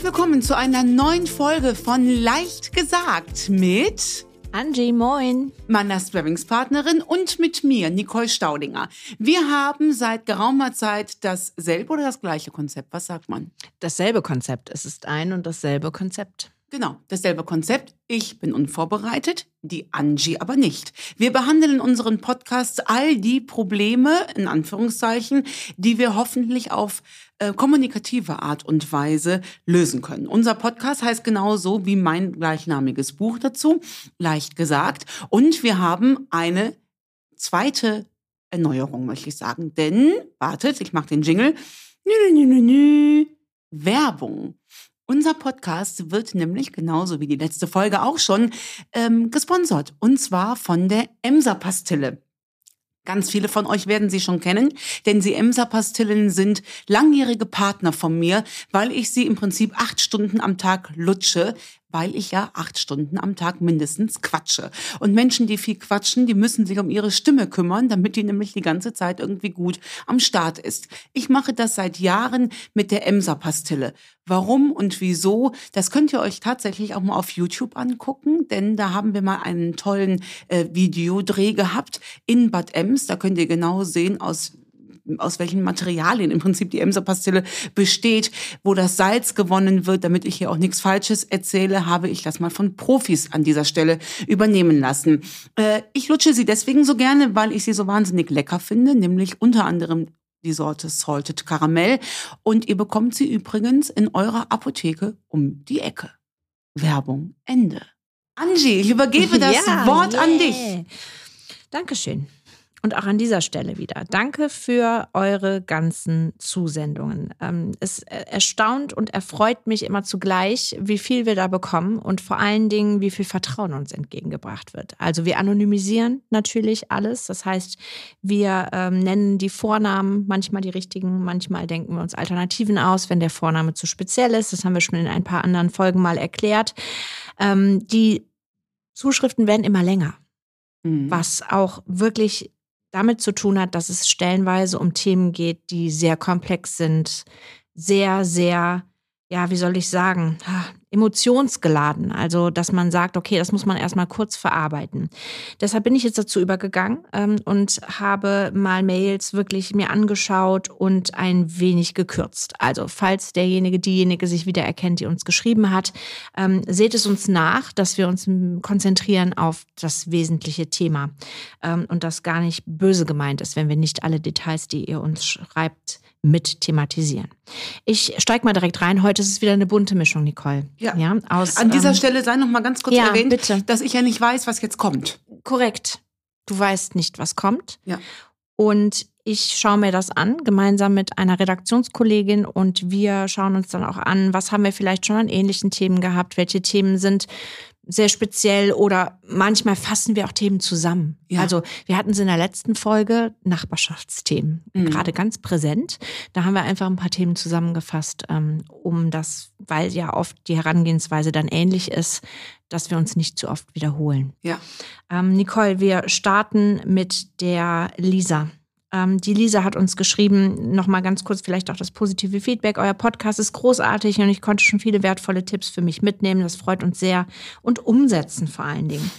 Herzlich willkommen zu einer neuen Folge von Leicht gesagt mit Angie, moin. meiner Sparringspartnerin und mit mir, Nicole Staudinger. Wir haben seit geraumer Zeit dasselbe oder das gleiche Konzept. Was sagt man? Dasselbe Konzept. Es ist ein und dasselbe Konzept. Genau, dasselbe Konzept. Ich bin unvorbereitet, die Angie aber nicht. Wir behandeln in unseren Podcasts all die Probleme, in Anführungszeichen, die wir hoffentlich auf äh, kommunikative Art und Weise lösen können. Unser Podcast heißt genauso wie mein gleichnamiges Buch dazu, leicht gesagt. Und wir haben eine zweite Erneuerung, möchte ich sagen. Denn, wartet, ich mache den Jingle. Nü, nü, nü, nü, Werbung. Unser Podcast wird nämlich genauso wie die letzte Folge auch schon ähm, gesponsert. Und zwar von der Emser-Pastille. Ganz viele von euch werden sie schon kennen, denn die Emser-Pastillen sind langjährige Partner von mir, weil ich sie im Prinzip acht Stunden am Tag lutsche, weil ich ja acht Stunden am Tag mindestens quatsche. Und Menschen, die viel quatschen, die müssen sich um ihre Stimme kümmern, damit die nämlich die ganze Zeit irgendwie gut am Start ist. Ich mache das seit Jahren mit der Emser-Pastille. Warum und wieso, das könnt ihr euch tatsächlich auch mal auf YouTube angucken, denn da haben wir mal einen tollen äh, Videodreh gehabt in Bad Ems. Da könnt ihr genau sehen, aus aus welchen Materialien im Prinzip die Emser-Pastille besteht, wo das Salz gewonnen wird. Damit ich hier auch nichts Falsches erzähle, habe ich das mal von Profis an dieser Stelle übernehmen lassen. Äh, ich lutsche sie deswegen so gerne, weil ich sie so wahnsinnig lecker finde, nämlich unter anderem die Sorte Salted Caramel. Und ihr bekommt sie übrigens in eurer Apotheke um die Ecke. Werbung Ende. Angie, ich übergebe das Ja, Wort an yeah. dich. Dankeschön. Und auch an dieser Stelle wieder. Danke für eure ganzen Zusendungen. Ähm, es äh, erstaunt und erfreut mich immer zugleich, wie viel wir da bekommen und vor allen Dingen, wie viel Vertrauen uns entgegengebracht wird. Also wir anonymisieren natürlich alles. Das heißt, wir ähm, nennen die Vornamen, manchmal die richtigen, manchmal denken wir uns Alternativen aus, wenn der Vorname zu speziell ist. Das haben wir schon in ein paar anderen Folgen mal erklärt. Ähm, die Zuschriften werden immer länger Mhm. was auch wirklich damit zu tun hat, dass es stellenweise um Themen geht, die sehr komplex sind, sehr, sehr, ja, wie soll ich sagen, emotionsgeladen. Also, dass man sagt, okay, das muss man erstmal kurz verarbeiten. Deshalb bin ich jetzt dazu übergegangen ähm, und habe mal Mails wirklich mir angeschaut und ein wenig gekürzt. Also, falls derjenige, diejenige sich wieder erkennt, die uns geschrieben hat, ähm, seht es uns nach, dass wir uns m, konzentrieren auf das wesentliche Thema ähm, und das gar nicht böse gemeint ist, wenn wir nicht alle Details, die ihr uns schreibt, mit thematisieren. Ich steig mal direkt rein. Heute ist es wieder eine bunte Mischung, Nicole. Ja. aus, An dieser ähm, Stelle sei noch mal ganz kurz ja, erwähnt, bitte. dass ich ja nicht weiß, was jetzt kommt. Korrekt. Du weißt nicht, was kommt. Ja. Und ich schaue mir das an, gemeinsam mit einer Redaktionskollegin und wir schauen uns dann auch an, was haben wir vielleicht schon an ähnlichen Themen gehabt, welche Themen sind sehr speziell oder manchmal fassen wir auch Themen zusammen. Ja. Also wir hatten es in der letzten Folge Nachbarschaftsthemen, Mhm. gerade ganz präsent. Da haben wir einfach ein paar Themen zusammengefasst, ähm, um das, weil ja oft die Herangehensweise dann ähnlich ist, dass wir uns nicht zu oft wiederholen. Ja. Ähm, Nicole, wir starten mit der Lisa. Ähm, die Lisa hat uns geschrieben, nochmal ganz kurz vielleicht auch das positive Feedback. Euer Podcast ist großartig und ich konnte schon viele wertvolle Tipps für mich mitnehmen. Das freut uns sehr. Und umsetzen vor allen Dingen.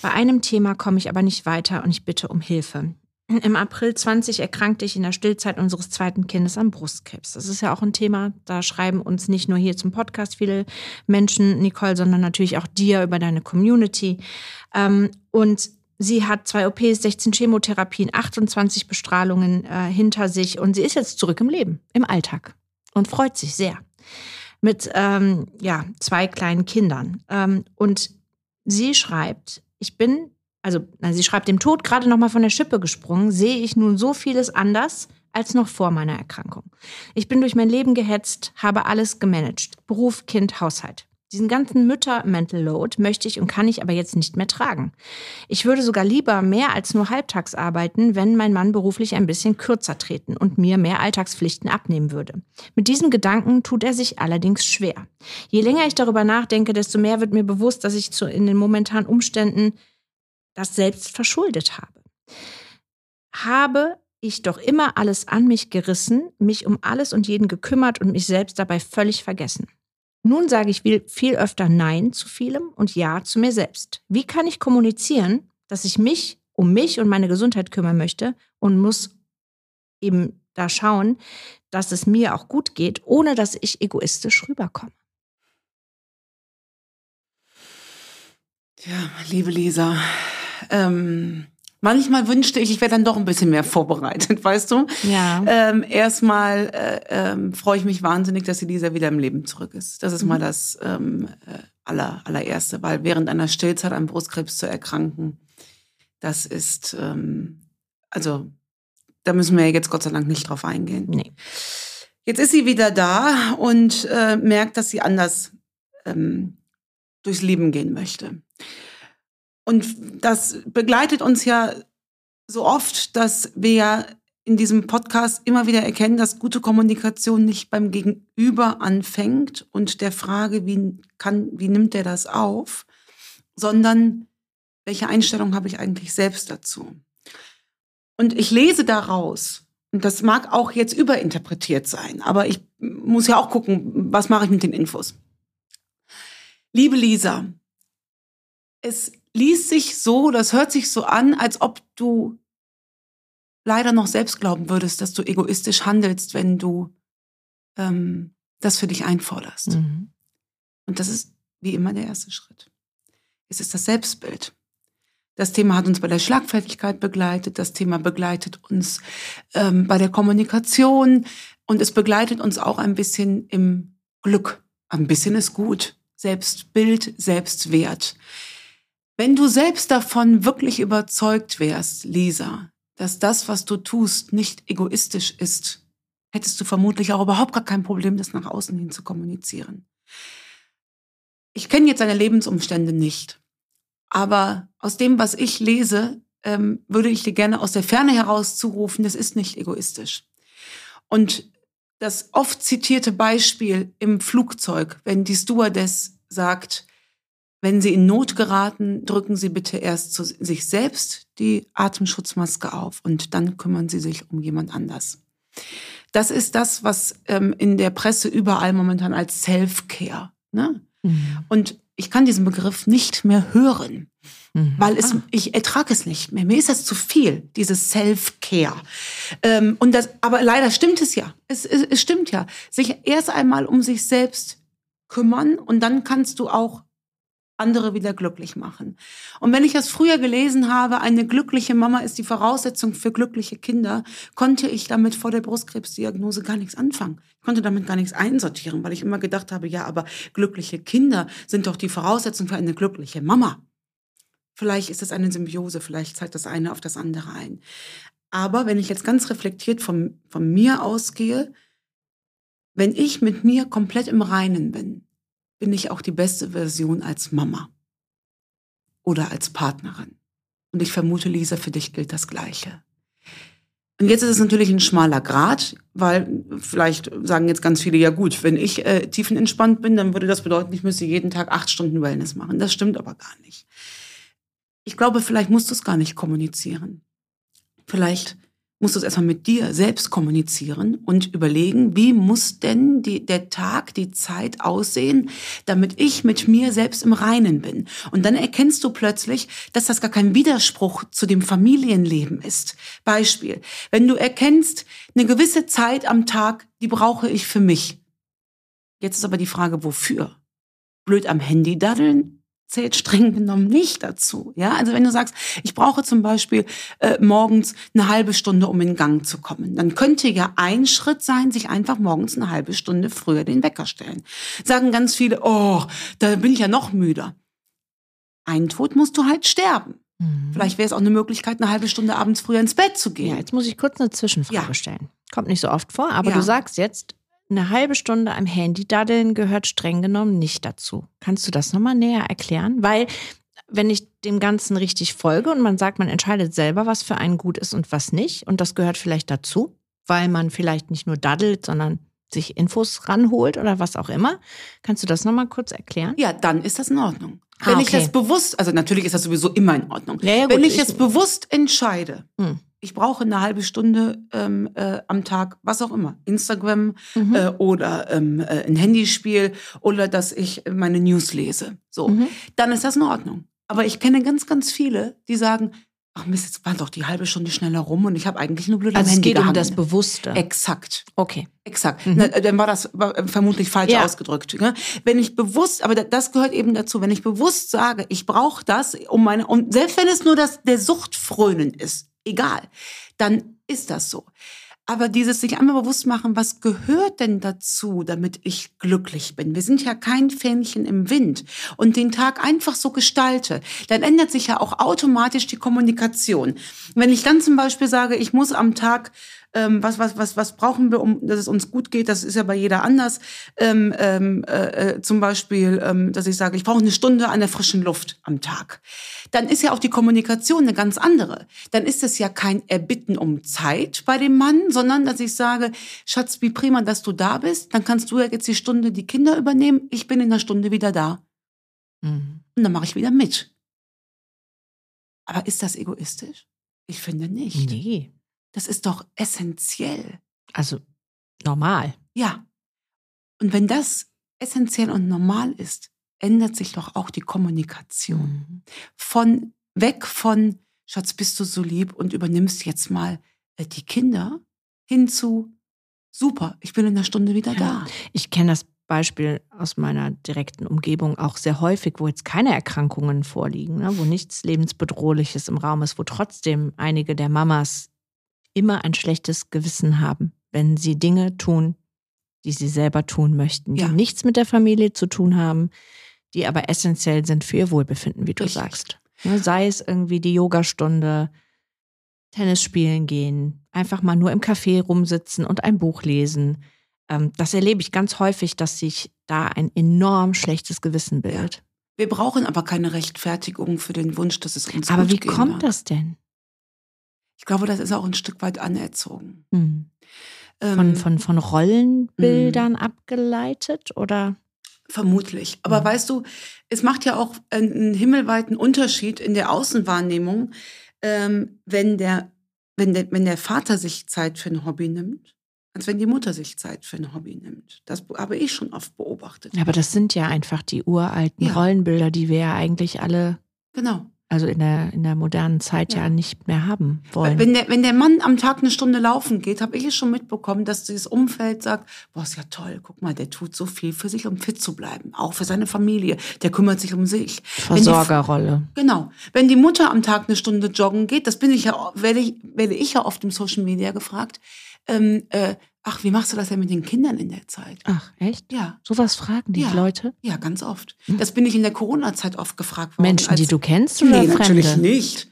Bei einem Thema komme ich aber nicht weiter und ich bitte um Hilfe. Im April 20 erkrankte ich in der Stillzeit unseres zweiten Kindes an Brustkrebs. Das ist ja auch ein Thema, da schreiben uns nicht nur hier zum Podcast viele Menschen, Nicole, sondern natürlich auch dir über deine Community. Ähm, und sie hat zwei OPs, 16 Chemotherapien, 28 Bestrahlungen äh, hinter sich und sie ist jetzt zurück im Leben, im Alltag und freut sich sehr. Mit ähm, ja, zwei kleinen Kindern. Ähm, und sie schreibt, ich bin also na, sie schreibt, dem Tod gerade noch mal von der Schippe gesprungen, sehe ich nun so vieles anders als noch vor meiner Erkrankung. Ich bin durch mein Leben gehetzt, habe alles gemanagt. Beruf, Kind, Haushalt. Diesen ganzen Mütter-Mental Load möchte ich und kann ich aber jetzt nicht mehr tragen. Ich würde sogar lieber mehr als nur halbtags arbeiten, wenn mein Mann beruflich ein bisschen kürzer treten und mir mehr Alltagspflichten abnehmen würde. Mit diesem Gedanken tut er sich allerdings schwer. Je länger ich darüber nachdenke, desto mehr wird mir bewusst, dass ich zu, in den momentanen Umständen das selbst verschuldet habe. Habe ich doch immer alles an mich gerissen, mich um alles und jeden gekümmert und mich selbst dabei völlig vergessen. Nun sage ich viel öfter Nein zu vielem und Ja zu mir selbst. Wie kann ich kommunizieren, dass ich mich um mich und meine Gesundheit kümmern möchte und muss eben da schauen, dass es mir auch gut geht, ohne dass ich egoistisch rüberkomme? Ja, liebe Lisa, ähm, manchmal wünschte ich, ich wäre dann doch ein bisschen mehr vorbereitet, weißt du? Ja. Ähm, erstmal äh, ähm, freue ich mich wahnsinnig, dass die Lisa wieder im Leben zurück ist. Das ist mhm. mal das ähm, äh, aller, allererste, weil während einer Stillzeit an Brustkrebs zu erkranken, das ist, ähm, also da müssen wir jetzt Gott sei Dank nicht drauf eingehen. Nee. Jetzt ist sie wieder da und äh, merkt, dass sie anders ähm, durchs Leben gehen möchte. Und das begleitet uns ja so oft, dass wir in diesem Podcast immer wieder erkennen, dass gute Kommunikation nicht beim Gegenüber anfängt und der Frage, wie kann, wie nimmt der das auf, sondern welche Einstellung habe ich eigentlich selbst dazu? Und ich lese daraus, und das mag auch jetzt überinterpretiert sein, aber ich muss ja auch gucken, was mache ich mit den Infos. Liebe Lisa, es liest sich so, das hört sich so an, als ob du leider noch selbst glauben würdest, dass du egoistisch handelst, wenn du ähm, das für dich einforderst. Mhm. Und das ist wie immer der erste Schritt. Es ist das Selbstbild. Das Thema hat uns bei der Schlagfertigkeit begleitet, das Thema begleitet uns ähm, bei der Kommunikation und es begleitet uns auch ein bisschen im Glück. Ein bisschen ist gut. Selbstbild, Selbstwert. Wenn du selbst davon wirklich überzeugt wärst, Lisa, dass das, was du tust, nicht egoistisch ist, hättest du vermutlich auch überhaupt gar kein Problem, das nach außen hin zu kommunizieren. Ich kenne jetzt deine Lebensumstände nicht, aber aus dem, was ich lese, ähm, würde ich dir gerne aus der Ferne heraus zurufen, das ist nicht egoistisch. Und das oft zitierte Beispiel im Flugzeug, wenn die Stewardess sagt, wenn Sie in Not geraten, drücken Sie bitte erst zu sich selbst die Atemschutzmaske auf und dann kümmern Sie sich um jemand anders. Das ist das, was ähm, in der Presse überall momentan als Self-Care. Ne? Mhm. Und ich kann diesen Begriff nicht mehr hören, mhm. weil es, ah. ich ertrage es nicht mehr. Mir ist das zu viel, dieses Self-Care. Ähm, und das, aber leider stimmt es ja. Es, es, es stimmt ja. Sich erst einmal um sich selbst kümmern und dann kannst du auch andere wieder glücklich machen. Und wenn ich das früher gelesen habe, eine glückliche Mama ist die Voraussetzung für glückliche Kinder, konnte ich damit vor der Brustkrebsdiagnose gar nichts anfangen. Ich konnte damit gar nichts einsortieren, weil ich immer gedacht habe, ja, aber glückliche Kinder sind doch die Voraussetzung für eine glückliche Mama. Vielleicht ist es eine Symbiose, vielleicht zeigt das eine auf das andere ein. Aber wenn ich jetzt ganz reflektiert von, von mir ausgehe, wenn ich mit mir komplett im Reinen bin, bin ich auch die beste Version als Mama oder als Partnerin. Und ich vermute, Lisa, für dich gilt das Gleiche. Und jetzt ist es natürlich ein schmaler Grad, weil vielleicht sagen jetzt ganz viele, ja gut, wenn ich äh, tiefenentspannt bin, dann würde das bedeuten, ich müsste jeden Tag acht Stunden Wellness machen. Das stimmt aber gar nicht. Ich glaube, vielleicht musst du es gar nicht kommunizieren. Vielleicht musst du es erstmal mit dir selbst kommunizieren und überlegen, wie muss denn die, der Tag, die Zeit aussehen, damit ich mit mir selbst im Reinen bin. Und dann erkennst du plötzlich, dass das gar kein Widerspruch zu dem Familienleben ist. Beispiel, wenn du erkennst, eine gewisse Zeit am Tag, die brauche ich für mich. Jetzt ist aber die Frage, wofür? Blöd am Handy daddeln? Zählt streng genommen nicht dazu. Ja, also wenn du sagst, ich brauche zum Beispiel äh, morgens eine halbe Stunde, um in Gang zu kommen, dann könnte ja ein Schritt sein, sich einfach morgens eine halbe Stunde früher den Wecker stellen. Sagen ganz viele, oh, da bin ich ja noch müder. Ein Tod musst du halt sterben. Mhm. Vielleicht wäre es auch eine Möglichkeit, eine halbe Stunde abends früher ins Bett zu gehen. Ja, jetzt muss ich kurz eine Zwischenfrage ja. stellen. Kommt nicht so oft vor, aber ja. du sagst jetzt, eine halbe Stunde am Handy daddeln gehört streng genommen nicht dazu. Kannst du das nochmal näher erklären? Weil, wenn ich dem Ganzen richtig folge und man sagt, man entscheidet selber, was für einen gut ist und was nicht, und das gehört vielleicht dazu, weil man vielleicht nicht nur daddelt, sondern sich Infos ranholt oder was auch immer. Kannst du das nochmal kurz erklären? Ja, dann ist das in Ordnung. Ah, Wenn ich okay. das bewusst, also natürlich ist das sowieso immer in Ordnung. Ja, ja, Wenn gut, ich ich- jetzt bewusst entscheide, Hm. ich brauche eine halbe Stunde ähm, äh, am Tag, was auch immer, Instagram Mhm. äh, oder ähm, äh, ein Handyspiel oder dass ich meine News lese, so, Mhm. dann ist das in Ordnung. Aber ich kenne ganz, ganz viele, die sagen, ach Mist, jetzt war doch die halbe Stunde schneller rum und ich habe eigentlich nur blöd am Also es Handy geht um das Bewusste. Exakt. Okay. Exakt. Mhm. Na, dann war das äh, vermutlich falsch Ja. ausgedrückt. Ne? Wenn ich bewusst, aber da- das gehört eben dazu, wenn ich bewusst sage, ich brauche das, um meine, und selbst wenn es nur das der Sucht frönen ist, egal, dann ist das so. Aber dieses sich einmal bewusst machen, was gehört denn dazu, damit ich glücklich bin? Wir sind ja kein Fähnchen im Wind und den Tag einfach so gestalte, dann ändert sich ja auch automatisch die Kommunikation. Wenn ich dann zum Beispiel sage, ich muss am Tag ähm, was, was, was, was brauchen wir, um dass es uns gut geht? Das ist ja bei jeder anders. Ähm, ähm, äh, äh, zum Beispiel, ähm, dass ich sage, ich brauche eine Stunde an der frischen Luft am Tag. Dann ist ja auch die Kommunikation eine ganz andere. Dann ist es ja kein Erbitten um Zeit bei dem Mann, sondern dass ich sage, Schatz, wie prima, dass du da bist. Dann kannst du ja jetzt die Stunde die Kinder übernehmen. Ich bin in einer Stunde wieder da. Mhm. Und dann mache ich wieder mit. Aber ist das egoistisch? Ich finde nicht. Nee. Das ist doch essentiell. Also normal. Ja. Und wenn das essentiell und normal ist, ändert sich doch auch die Kommunikation. Mhm. Von weg von Schatz, bist du so lieb und übernimmst jetzt mal äh, die Kinder hin zu super, ich bin in einer Stunde wieder Ja. da. Ich kenne das Beispiel aus meiner direkten Umgebung auch sehr häufig, wo jetzt keine Erkrankungen vorliegen, ne, wo nichts lebensbedrohliches im Raum ist, wo trotzdem einige der Mamas immer ein schlechtes Gewissen haben, wenn sie Dinge tun, die sie selber tun möchten, die Ja. nichts mit der Familie zu tun haben, die aber essentiell sind für ihr Wohlbefinden, wie du Richtig. sagst. Ne, sei es irgendwie die Yogastunde, Tennis spielen gehen, einfach mal nur im Café rumsitzen und ein Buch lesen. Ähm, das erlebe ich ganz häufig, dass sich da ein enorm schlechtes Gewissen bildet. Wir brauchen aber keine Rechtfertigung für den Wunsch, dass es uns Aber gut wie gehen kommt darf. das denn? Ich glaube, das ist auch ein Stück weit anerzogen. Hm. Ähm, Von, von, von Rollenbildern abgeleitet oder? Vermutlich. Aber Mhm. weißt du, es macht ja auch einen, einen himmelweiten Unterschied in der Außenwahrnehmung, ähm, wenn, der, wenn, der, wenn der Vater sich Zeit für ein Hobby nimmt, als wenn die Mutter sich Zeit für ein Hobby nimmt. Das habe ich schon oft beobachtet. Aber das sind ja einfach die uralten Ja. Rollenbilder, die wir ja eigentlich alle, Genau. Also in der, in der modernen Zeit ja, Ja. nicht mehr haben wollen. Wenn der, wenn der Mann am Tag eine Stunde laufen geht, habe ich es schon mitbekommen, dass dieses Umfeld sagt, boah, ist ja toll, guck mal, der tut so viel für sich, um fit zu bleiben. Auch für seine Familie. Der kümmert sich um sich. Wenn die Versorgerrolle. Genau. Wenn die Mutter am Tag eine Stunde joggen geht, das bin ich ja, werde ich, werde ich ja oft im Social Media gefragt. Ähm, äh, ach, wie machst du das denn mit den Kindern in der Zeit? Ach, echt? Ja, Sowas fragen die Ja. Leute? ja, ganz oft. Hm. Das bin ich in der Corona-Zeit oft gefragt worden. Menschen, die du kennst oder Nee, Fremde? natürlich nicht.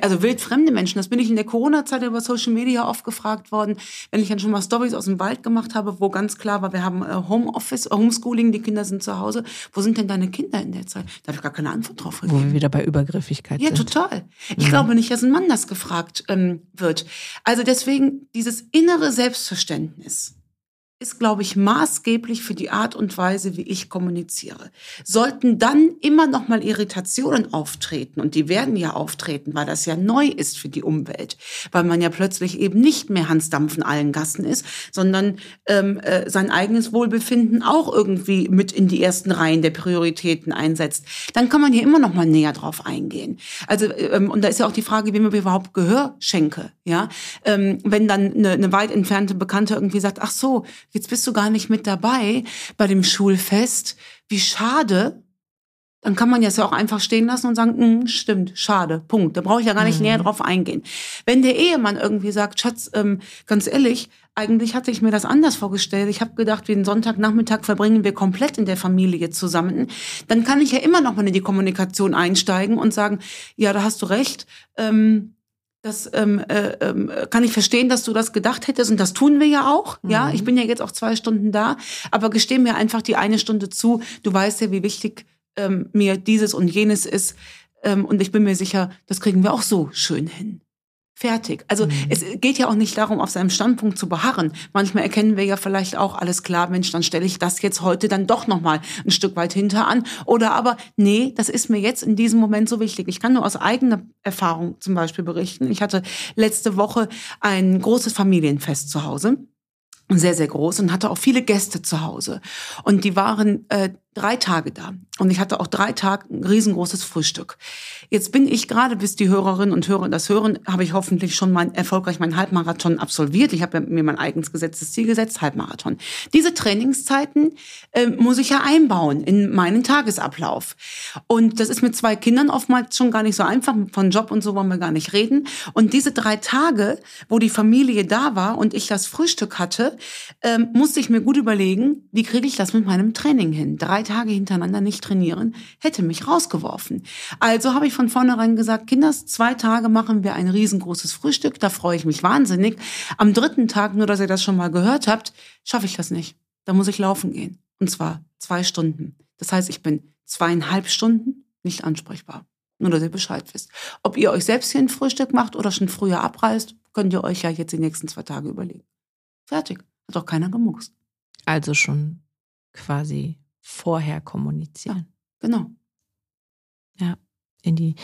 Also wildfremde Menschen, das bin ich in der Corona-Zeit über Social Media oft gefragt worden, wenn ich dann schon mal Stories aus dem Wald gemacht habe, wo ganz klar war, wir haben äh, Homeoffice, äh, Homeschooling, die Kinder sind zu Hause. Wo sind denn deine Kinder in der Zeit? Da habe ich gar keine Antwort drauf Wo gegeben. wir wieder bei Übergriffigkeit Ja, sind. total. Ich Mhm. glaube nicht, dass ein Mann das gefragt ähm, wird. Also deswegen dieses innere Selbstverständnis ist, glaube ich, maßgeblich für die Art und Weise, wie ich kommuniziere. Sollten dann immer noch mal Irritationen auftreten, und die werden ja auftreten, weil das ja neu ist für die Umwelt, weil man ja plötzlich eben nicht mehr Hans Dampf in allen Gassen ist, sondern ähm, äh, sein eigenes Wohlbefinden auch irgendwie mit in die ersten Reihen der Prioritäten einsetzt, dann kann man hier immer noch mal näher drauf eingehen. Also ähm, und da ist ja auch die Frage, wem ich überhaupt Gehör schenke. Ja, ähm, wenn dann eine, eine weit entfernte Bekannte irgendwie sagt, ach so, jetzt bist du gar nicht mit dabei bei dem Schulfest, wie schade. Dann kann man das ja auch einfach stehen lassen und sagen, "Mm, stimmt, schade, Punkt. Da brauche ich ja gar nicht Mhm. näher drauf eingehen. Wenn der Ehemann irgendwie sagt, Schatz, ähm, ganz ehrlich, eigentlich hatte ich mir das anders vorgestellt. Ich habe gedacht, den Sonntagnachmittag verbringen wir komplett in der Familie zusammen. Dann kann ich ja immer noch mal in die Kommunikation einsteigen und sagen, ja, da hast du recht. Ähm, das ähm, äh, ähm, kann ich verstehen, dass du das gedacht hättest und das tun wir ja auch. Ja, Mhm. ich bin ja jetzt auch zwei Stunden da, aber gesteh mir einfach die eine Stunde zu. Du weißt ja, wie wichtig ähm, mir dieses und jenes ist ähm, und ich bin mir sicher, das kriegen wir auch so schön hin. Fertig. Also mhm. es geht ja auch nicht darum, auf seinem Standpunkt zu beharren. Manchmal erkennen wir ja vielleicht auch, alles klar, Mensch, dann stelle ich das jetzt heute dann doch nochmal ein Stück weit hinter an. Oder aber, nee, das ist mir jetzt in diesem Moment so wichtig. Ich kann nur aus eigener Erfahrung zum Beispiel berichten. Ich hatte letzte Woche ein großes Familienfest zu Hause sehr, sehr groß und hatte auch viele Gäste zu Hause. Und die waren äh, drei Tage da. Und ich hatte auch drei Tage ein riesengroßes Frühstück. Jetzt bin ich gerade, bis die Hörerinnen und Hörer das hören, habe ich hoffentlich schon mein, erfolgreich meinen Halbmarathon absolviert. Ich habe mir mein eigenes gesetztes Ziel gesetzt, Halbmarathon. Diese Trainingszeiten äh, muss ich ja einbauen in meinen Tagesablauf. Und das ist mit zwei Kindern oftmals schon gar nicht so einfach. Von Job und so wollen wir gar nicht reden. Und diese drei Tage, wo die Familie da war und ich das Frühstück hatte, äh, musste ich mir gut überlegen, wie kriege ich das mit meinem Training hin? Drei Tage hintereinander nicht trainieren, hätte mich rausgeworfen. Also habe ich von vornherein gesagt, Kinders, zwei Tage machen wir ein riesengroßes Frühstück, da freue ich mich wahnsinnig. Am dritten Tag, nur dass ihr das schon mal gehört habt, schaffe ich das nicht. Da muss ich laufen gehen. Und zwar zwei Stunden. Das heißt, ich bin zweieinhalb Stunden nicht ansprechbar. Nur, dass ihr Bescheid wisst. Ob ihr euch selbst hier ein Frühstück macht oder schon früher abreist, könnt ihr euch ja jetzt die nächsten zwei Tage überlegen. Fertig. Hat doch keiner gemuckst. Also schon quasi vorher kommunizieren. Ja, genau. Ja, in die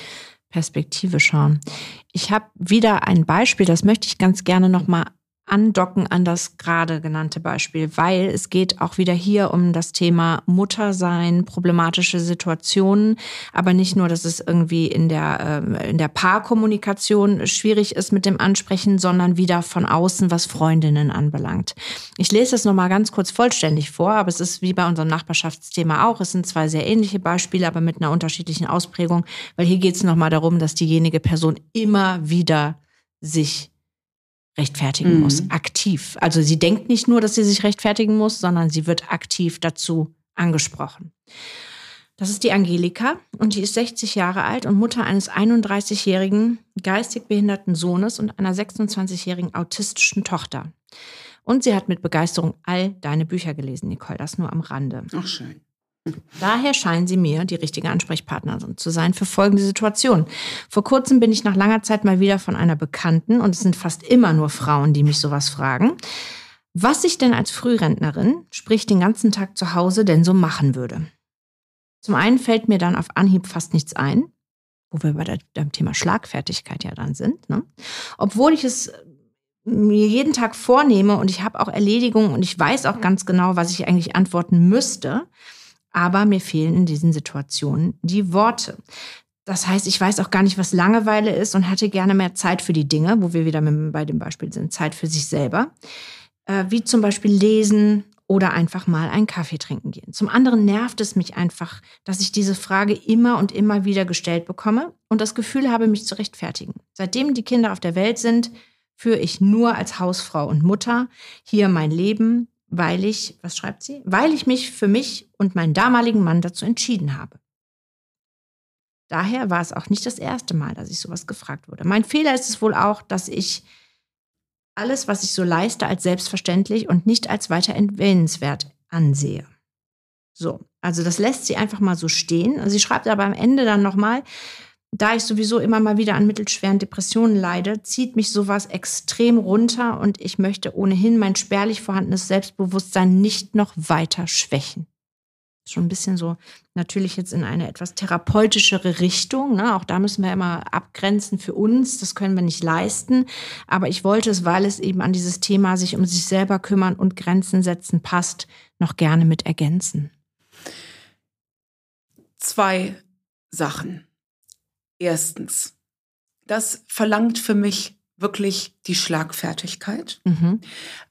Perspektive schauen. Ich habe wieder ein Beispiel, das möchte ich ganz gerne nochmal andocken an das gerade genannte Beispiel, weil es geht auch wieder hier um das Thema Muttersein, problematische Situationen, aber nicht nur, dass es irgendwie in der, äh, in der Paarkommunikation schwierig ist mit dem Ansprechen, sondern wieder von außen, was Freundinnen anbelangt. Ich lese das nochmal ganz kurz vollständig vor, aber es ist wie bei unserem Nachbarschaftsthema auch. Es sind zwei sehr ähnliche Beispiele, aber mit einer unterschiedlichen Ausprägung, weil hier geht es nochmal darum, dass diejenige Person immer wieder sich rechtfertigen mhm. muss, aktiv. Also sie denkt nicht nur, dass sie sich rechtfertigen muss, sondern sie wird aktiv dazu angesprochen. Das ist die Angelika und die ist 60 Jahre alt und Mutter eines 31-jährigen geistig behinderten Sohnes und einer 26-jährigen autistischen Tochter. Und sie hat mit Begeisterung all deine Bücher gelesen, Nicole, das nur am Rande. Ach schön. Daher scheinen sie mir die richtige Ansprechpartnerin zu sein für folgende Situation. Vor kurzem bin ich nach langer Zeit mal wieder von einer Bekannten, und es sind fast immer nur Frauen, die mich sowas fragen, was ich denn als Frührentnerin, sprich den ganzen Tag zu Hause, denn so machen würde. Zum einen fällt mir dann auf Anhieb fast nichts ein, wo wir bei dem Thema Schlagfertigkeit ja dann sind. Ne? Obwohl ich es mir jeden Tag vornehme und ich habe auch Erledigungen und ich weiß auch ganz genau, was ich eigentlich antworten müsste, aber mir fehlen in diesen Situationen die Worte. Das heißt, ich weiß auch gar nicht, was Langeweile ist und hatte gerne mehr Zeit für die Dinge, wo wir wieder bei dem Beispiel sind, Zeit für sich selber, äh, wie zum Beispiel lesen oder einfach mal einen Kaffee trinken gehen. Zum anderen nervt es mich einfach, dass ich diese Frage immer und immer wieder gestellt bekomme und das Gefühl habe, mich zu rechtfertigen. Seitdem die Kinder auf der Welt sind, führe ich nur als Hausfrau und Mutter hier mein Leben weil ich, was schreibt sie? Weil ich mich für mich und meinen damaligen Mann dazu entschieden habe. Daher war es auch nicht das erste Mal, dass ich sowas gefragt wurde. Mein Fehler ist es wohl auch, dass ich alles, was ich so leiste, als selbstverständlich und nicht als weiter erwähnenswert ansehe. So, also das lässt sie einfach mal so stehen. Sie schreibt aber am Ende dann nochmal, da ich sowieso immer mal wieder an mittelschweren Depressionen leide, zieht mich sowas extrem runter und ich möchte ohnehin mein spärlich vorhandenes Selbstbewusstsein nicht noch weiter schwächen. Schon ein bisschen so natürlich jetzt in eine etwas therapeutischere Richtung. Ne? Auch da müssen wir immer abgrenzen für uns. Das können wir nicht leisten. Aber ich wollte es, weil es eben an dieses Thema sich um sich selber kümmern und Grenzen setzen passt, noch gerne mit ergänzen. Zwei Sachen. Erstens, das verlangt für mich wirklich die Schlagfertigkeit. Mhm.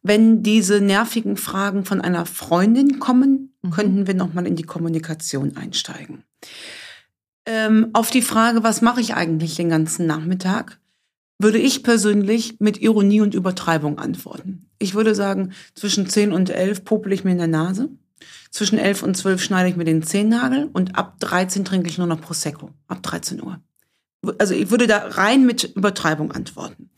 Wenn diese nervigen Fragen von einer Freundin kommen, mhm. könnten wir nochmal in die Kommunikation einsteigen. Ähm, auf die Frage, was mache ich eigentlich den ganzen Nachmittag, würde ich persönlich mit Ironie und Übertreibung antworten. Ich würde sagen, zwischen 10 und 11 popel ich mir in der Nase. Zwischen 11 und 12 schneide ich mir den Zehennagel und ab 13 trinke ich nur noch Prosecco. Ab 13 Uhr. Also ich würde da rein mit Übertreibung antworten.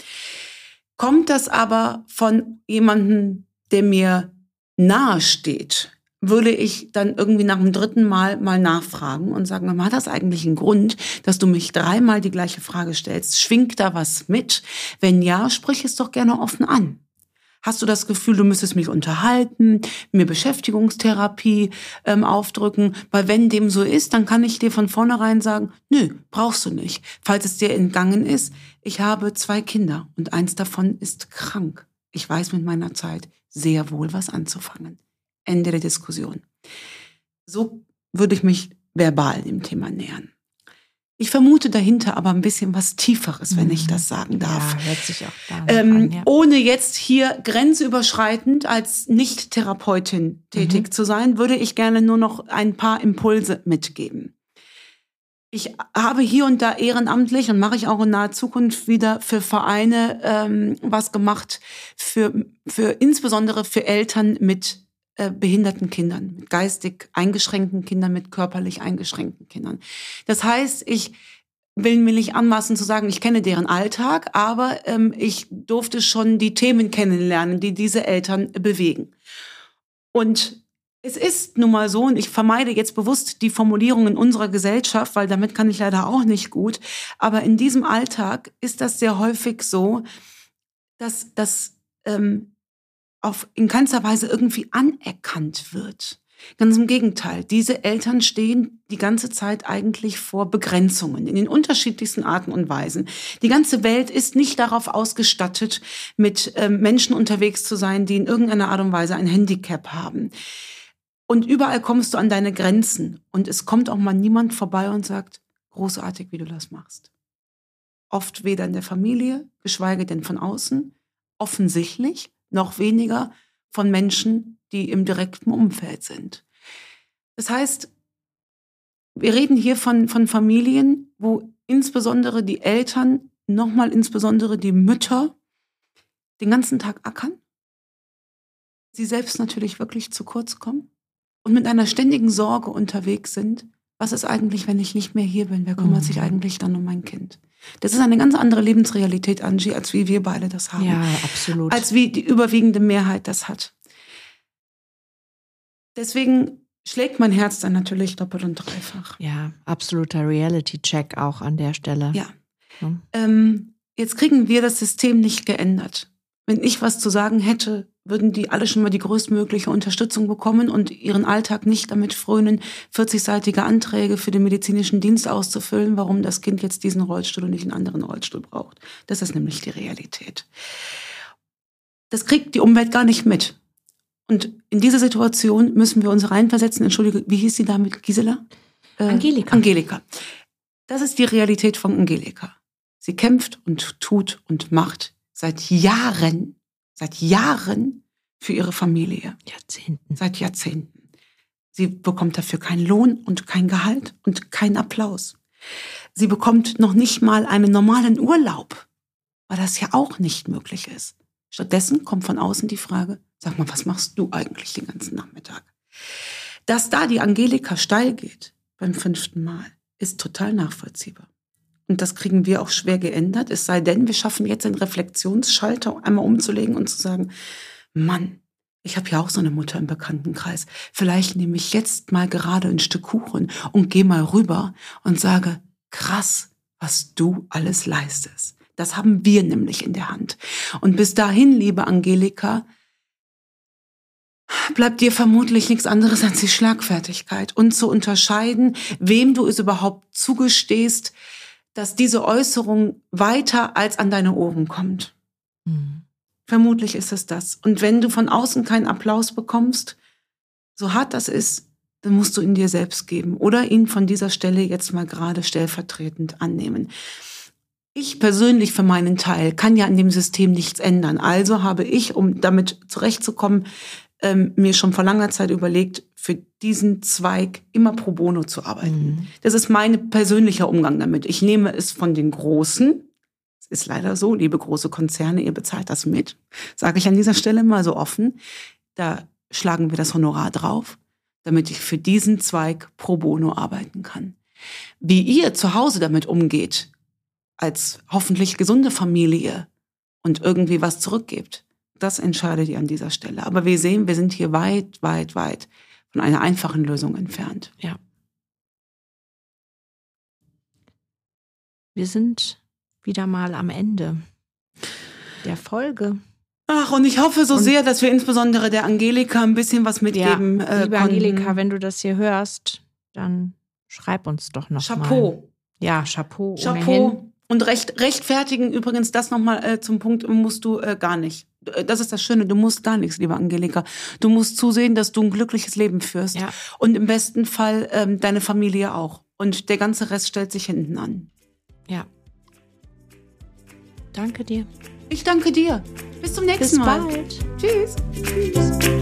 Kommt das aber von jemandem, der mir nahe steht, würde ich dann irgendwie nach dem dritten Mal mal nachfragen und sagen, hat das eigentlich einen Grund, dass du mich dreimal die gleiche Frage stellst? Schwingt da was mit? Wenn ja, sprich es doch gerne offen an. Hast du das Gefühl, du müsstest mich unterhalten, mir Beschäftigungstherapie ähm, aufdrücken? Weil wenn dem so ist, dann kann ich dir von vornherein sagen, nö, brauchst du nicht. Falls es dir entgangen ist, ich habe zwei Kinder und eins davon ist krank. Ich weiß mit meiner Zeit sehr wohl was anzufangen. Ende der Diskussion. So würde ich mich verbal dem Thema nähern. Ich vermute dahinter aber ein bisschen was Tieferes, wenn ich mhm. das sagen darf. Ja, hört sich auch ähm, an, ja. Ohne jetzt hier grenzüberschreitend als Nicht-Therapeutin tätig mhm. zu sein, würde ich gerne nur noch ein paar Impulse mitgeben. Ich habe hier und da ehrenamtlich und mache ich auch in naher Zukunft wieder für Vereine ähm, was gemacht, für, für insbesondere für Eltern mit behinderten Kindern, mit geistig eingeschränkten Kindern, mit körperlich eingeschränkten Kindern. Das heißt, ich will mir nicht anmaßen zu sagen, ich kenne deren Alltag, aber ähm, ich durfte schon die Themen kennenlernen, die diese Eltern bewegen. Und es ist nun mal so, und ich vermeide jetzt bewusst die Formulierungen unserer Gesellschaft, weil damit kann ich leider auch nicht gut, aber in diesem Alltag ist das sehr häufig so, dass, dass ähm, auf, in keinster Weise irgendwie anerkannt wird. Ganz im Gegenteil, diese Eltern stehen die ganze Zeit eigentlich vor Begrenzungen in den unterschiedlichsten Arten und Weisen. Die ganze Welt ist nicht darauf ausgestattet, mit ähm, Menschen unterwegs zu sein, die in irgendeiner Art und Weise ein Handicap haben. Und überall kommst du an deine Grenzen. Und es kommt auch mal niemand vorbei und sagt, großartig, wie du das machst. Oft weder in der Familie, geschweige denn von außen. Offensichtlich, noch weniger von Menschen, die im direkten Umfeld sind. Das heißt, wir reden hier von, von Familien, wo insbesondere die Eltern, nochmal insbesondere die Mütter, den ganzen Tag ackern, sie selbst natürlich wirklich zu kurz kommen und mit einer ständigen Sorge unterwegs sind, was ist eigentlich, wenn ich nicht mehr hier bin? Wer kümmert mhm. sich eigentlich dann um mein Kind? Das ist eine ganz andere Lebensrealität, Angie, als wie wir beide das haben. Ja, absolut. Als wie die überwiegende Mehrheit das hat. Deswegen schlägt mein Herz dann natürlich doppelt und dreifach. Ja, absoluter Reality-Check auch an der Stelle. Ja. ja. Ähm, jetzt kriegen wir das System nicht geändert. Wenn ich was zu sagen hätte, würden die alle schon mal die größtmögliche Unterstützung bekommen und ihren Alltag nicht damit frönen, 40-seitige Anträge für den medizinischen Dienst auszufüllen, warum das Kind jetzt diesen Rollstuhl und nicht einen anderen Rollstuhl braucht. Das ist nämlich die Realität. Das kriegt die Umwelt gar nicht mit. Und in diese Situation müssen wir uns reinversetzen. Entschuldige, wie hieß sie damit? Gisela? Äh, Angelika. Angelika. Das ist die Realität von Angelika. Sie kämpft und tut und macht seit Jahren seit Jahren für ihre Familie. Jahrzehnten. Seit Jahrzehnten. Sie bekommt dafür keinen Lohn und kein Gehalt und keinen Applaus. Sie bekommt noch nicht mal einen normalen Urlaub, weil das ja auch nicht möglich ist. Stattdessen kommt von außen die Frage, sag mal, was machst du eigentlich den ganzen Nachmittag? Dass da die Angelika steil geht beim fünften Mal, ist total nachvollziehbar. Und das kriegen wir auch schwer geändert. Es sei denn, wir schaffen jetzt den Reflexionsschalter einmal umzulegen und zu sagen, Mann, ich habe ja auch so eine Mutter im Bekanntenkreis. Vielleicht nehme ich jetzt mal gerade ein Stück Kuchen und gehe mal rüber und sage, krass, was du alles leistest. Das haben wir nämlich in der Hand. Und bis dahin, liebe Angelika, bleibt dir vermutlich nichts anderes als die Schlagfertigkeit und zu unterscheiden, wem du es überhaupt zugestehst, dass diese Äußerung weiter als an deine Ohren kommt. Mhm. Vermutlich ist es das. Und wenn du von außen keinen Applaus bekommst, so hart das ist, dann musst du ihn dir selbst geben oder ihn von dieser Stelle jetzt mal gerade stellvertretend annehmen. Ich persönlich für meinen Teil kann ja an dem System nichts ändern. Also habe ich, um damit zurechtzukommen, ähm, mir schon vor langer Zeit überlegt, für diesen Zweig immer pro bono zu arbeiten. Mhm. Das ist mein persönlicher Umgang damit. Ich nehme es von den Großen. Es ist leider so, liebe große Konzerne, ihr bezahlt das mit. Sage ich an dieser Stelle mal so offen. Da schlagen wir das Honorar drauf, damit ich für diesen Zweig pro bono arbeiten kann. Wie ihr zu Hause damit umgeht, als hoffentlich gesunde Familie und irgendwie was zurückgebt, das entscheidet ihr an dieser Stelle. Aber wir sehen, wir sind hier weit, weit, weit von einer einfachen Lösung entfernt. Ja. Wir sind wieder mal am Ende der Folge. Ach, und ich hoffe so und sehr, dass wir insbesondere der Angelika ein bisschen was mitgeben ja, äh, liebe konnten. Angelika, wenn du das hier hörst, dann schreib uns doch noch Chapeau. Mal. Ja, Chapeau. Chapeau. Ohnehin. Und recht, rechtfertigen übrigens das nochmal äh, zum Punkt musst du äh, gar nicht. Äh, das ist das Schöne, du musst gar nichts, liebe Angelika. Du musst zusehen, dass du ein glückliches Leben führst. Ja. Und im besten Fall ähm, deine Familie auch. Und der ganze Rest stellt sich hinten an. Ja. Danke dir. Ich danke dir. Bis zum nächsten Bis Mal. Bis bald. Tschüss. Tschüss.